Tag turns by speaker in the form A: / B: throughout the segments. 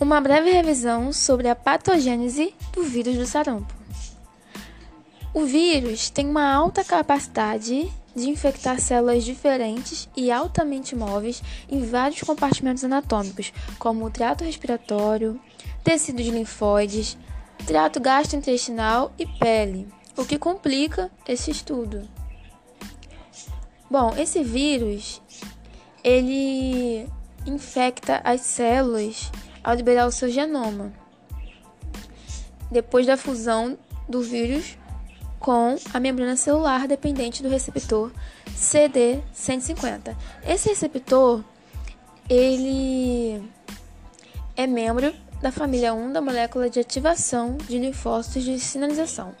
A: Uma breve revisão sobre a patogênese do vírus do sarampo. O vírus tem uma alta capacidade de infectar células diferentes e altamente móveis em vários compartimentos anatômicos, como o trato respiratório, tecidos linfóides, trato gastrointestinal e pele, o que complica esse estudo. Bom, esse vírus ele infecta as células ao liberar o seu genoma, depois da fusão do vírus com a membrana celular dependente do receptor CD150. Esse receptor ele é membro da família 1 da molécula de ativação de linfócitos de sinalização.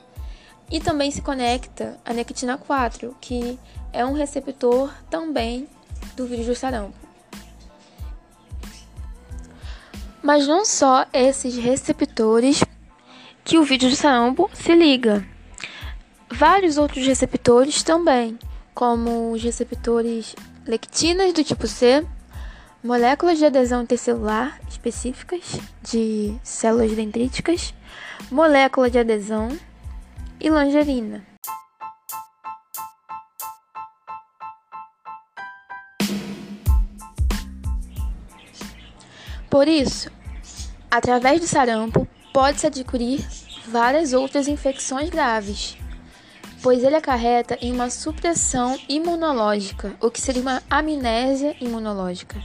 A: E também se conecta à nectina 4, que é um receptor também do vírus do sarampo. Mas não só esses receptores que o vírus do sarampo se liga. Vários outros receptores também, como os receptores lectinas do tipo C, moléculas de adesão intercelular específicas de células dendríticas, molécula de adesão e langerina. Por isso, através do sarampo, pode-se adquirir várias outras infecções graves, pois ele acarreta em uma supressão imunológica, o que seria uma amnésia imunológica,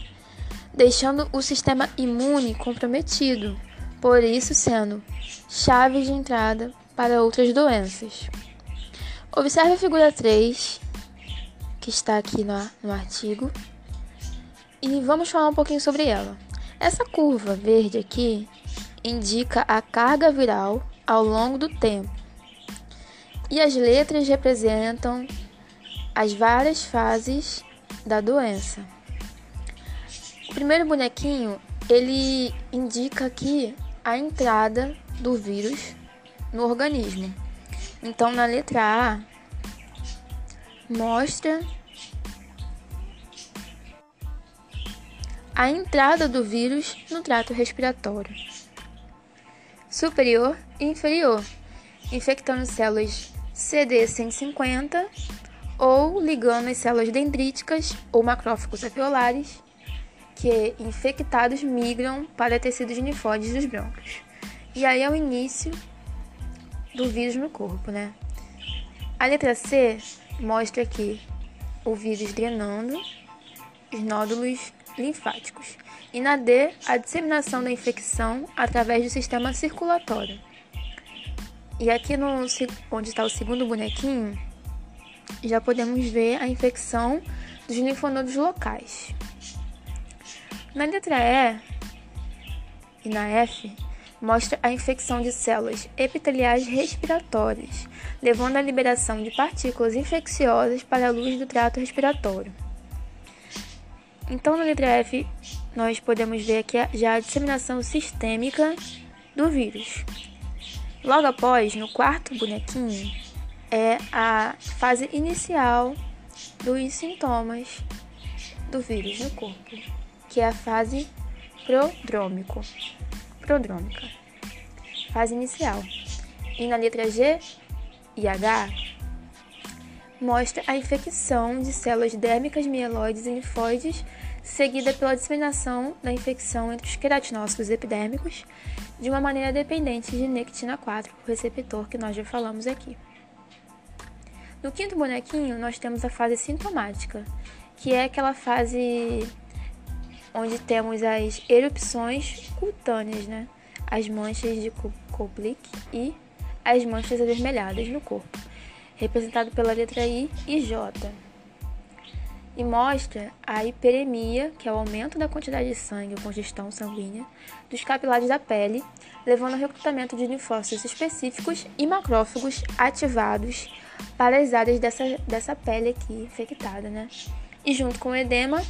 A: deixando o sistema imune comprometido, por isso sendo chave de entrada para outras doenças. Observe a figura 3, que está aqui no, no artigo, e vamos falar um pouquinho sobre ela. Essa curva verde aqui indica a carga viral ao longo do tempo. E as letras representam as várias fases da doença. O primeiro bonequinho, ele indica aqui a entrada do vírus no organismo. Então, na letra A, mostra a entrada do vírus no trato respiratório superior e inferior, infectando células CD150 ou ligando as células dendríticas ou macrófagos alveolares que infectados migram para tecidos linfóides dos brônquios. E aí é o início do vírus no corpo, né? A letra C mostra aqui o vírus drenando os nódulos linfáticos. E na D, a disseminação da infecção através do sistema circulatório. E aqui no onde está o segundo bonequinho, já podemos ver a infecção dos linfonodos locais. Na letra E e na F, mostra a infecção de células epiteliais respiratórias, levando à liberação de partículas infecciosas para a luz do trato respiratório. Então, na letra F, nós podemos ver aqui já a disseminação sistêmica do vírus. Logo após, no quarto bonequinho, é a fase inicial dos sintomas do vírus no corpo, que é a fase prodrômico, prodrômica, fase inicial. E na letra G e H, mostra a infecção de células dérmicas, mieloides e linfóides, seguida pela disseminação da infecção entre os queratinócitos epidérmicos de uma maneira dependente de nectina 4, o receptor que nós já falamos aqui. No quinto bonequinho, nós temos a fase sintomática, que é aquela fase onde temos as erupções cutâneas, né? as manchas de Koplik e as manchas avermelhadas no corpo representado pela letra I e J. E mostra a hiperemia, que é o aumento da quantidade de sangue ou congestão sanguínea dos capilares da pele, levando ao recrutamento de linfócitos específicos e macrófagos ativados para as áreas dessa, dessa pele aqui infectada, né? E junto com o edema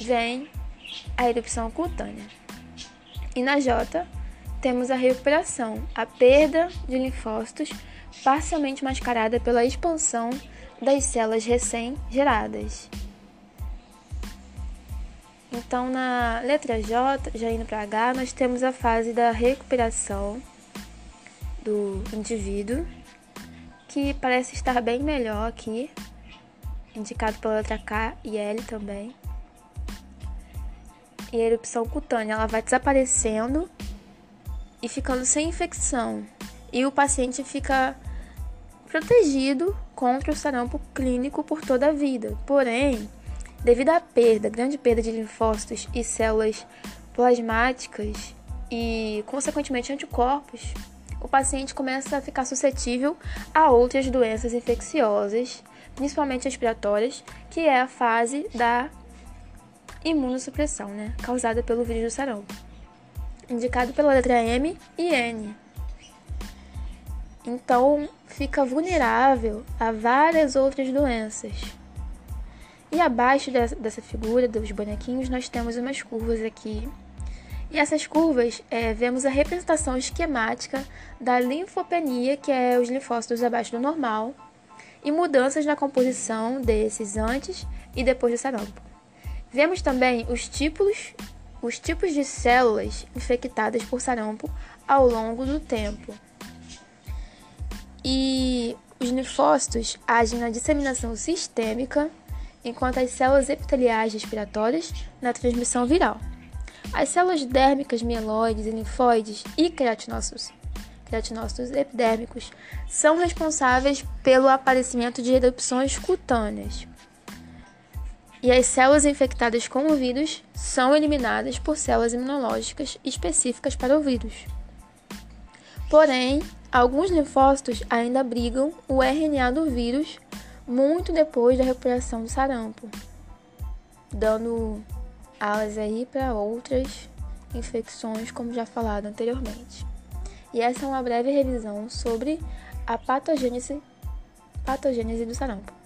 A: vem a erupção cutânea. E na J temos a recuperação, a perda de linfócitos parcialmente mascarada pela expansão das células recém-geradas. Então, na letra J, já indo para H, nós temos a fase da recuperação do indivíduo, que parece estar bem melhor aqui, indicado pela letra K e L também. E a erupção cutânea ela vai desaparecendo e ficando sem infecção. E o paciente fica protegido contra o sarampo clínico por toda a vida. Porém, devido à perda, grande perda de linfócitos e células plasmáticas e, consequentemente, anticorpos, o paciente começa a ficar suscetível a outras doenças infecciosas, principalmente respiratórias, que é a fase da imunossupressão, né, causada pelo vírus do sarampo, indicado pela letra M e N. Então, fica vulnerável a várias outras doenças. E abaixo dessa figura dos bonequinhos, nós temos umas curvas aqui. E essas curvas, é, vemos a representação esquemática da linfopenia, que é os linfócitos abaixo do normal, e mudanças na composição desses antes e depois do sarampo. Vemos também os tipos, os tipos de células infectadas por sarampo ao longo do tempo. E os linfócitos agem na disseminação sistêmica, enquanto as células epiteliais respiratórias na transmissão viral. As células dérmicas, mieloides linfóides e queratinócitos, queratinócitos epidérmicos são responsáveis pelo aparecimento de erupções cutâneas. E as células infectadas com o vírus são eliminadas por células imunológicas específicas para o vírus. Porém, alguns linfócitos ainda abrigam o RNA do vírus muito depois da recuperação do sarampo, dando alas aí para outras infecções, como já falado anteriormente. E essa é uma breve revisão sobre a patogênese, patogênese do sarampo.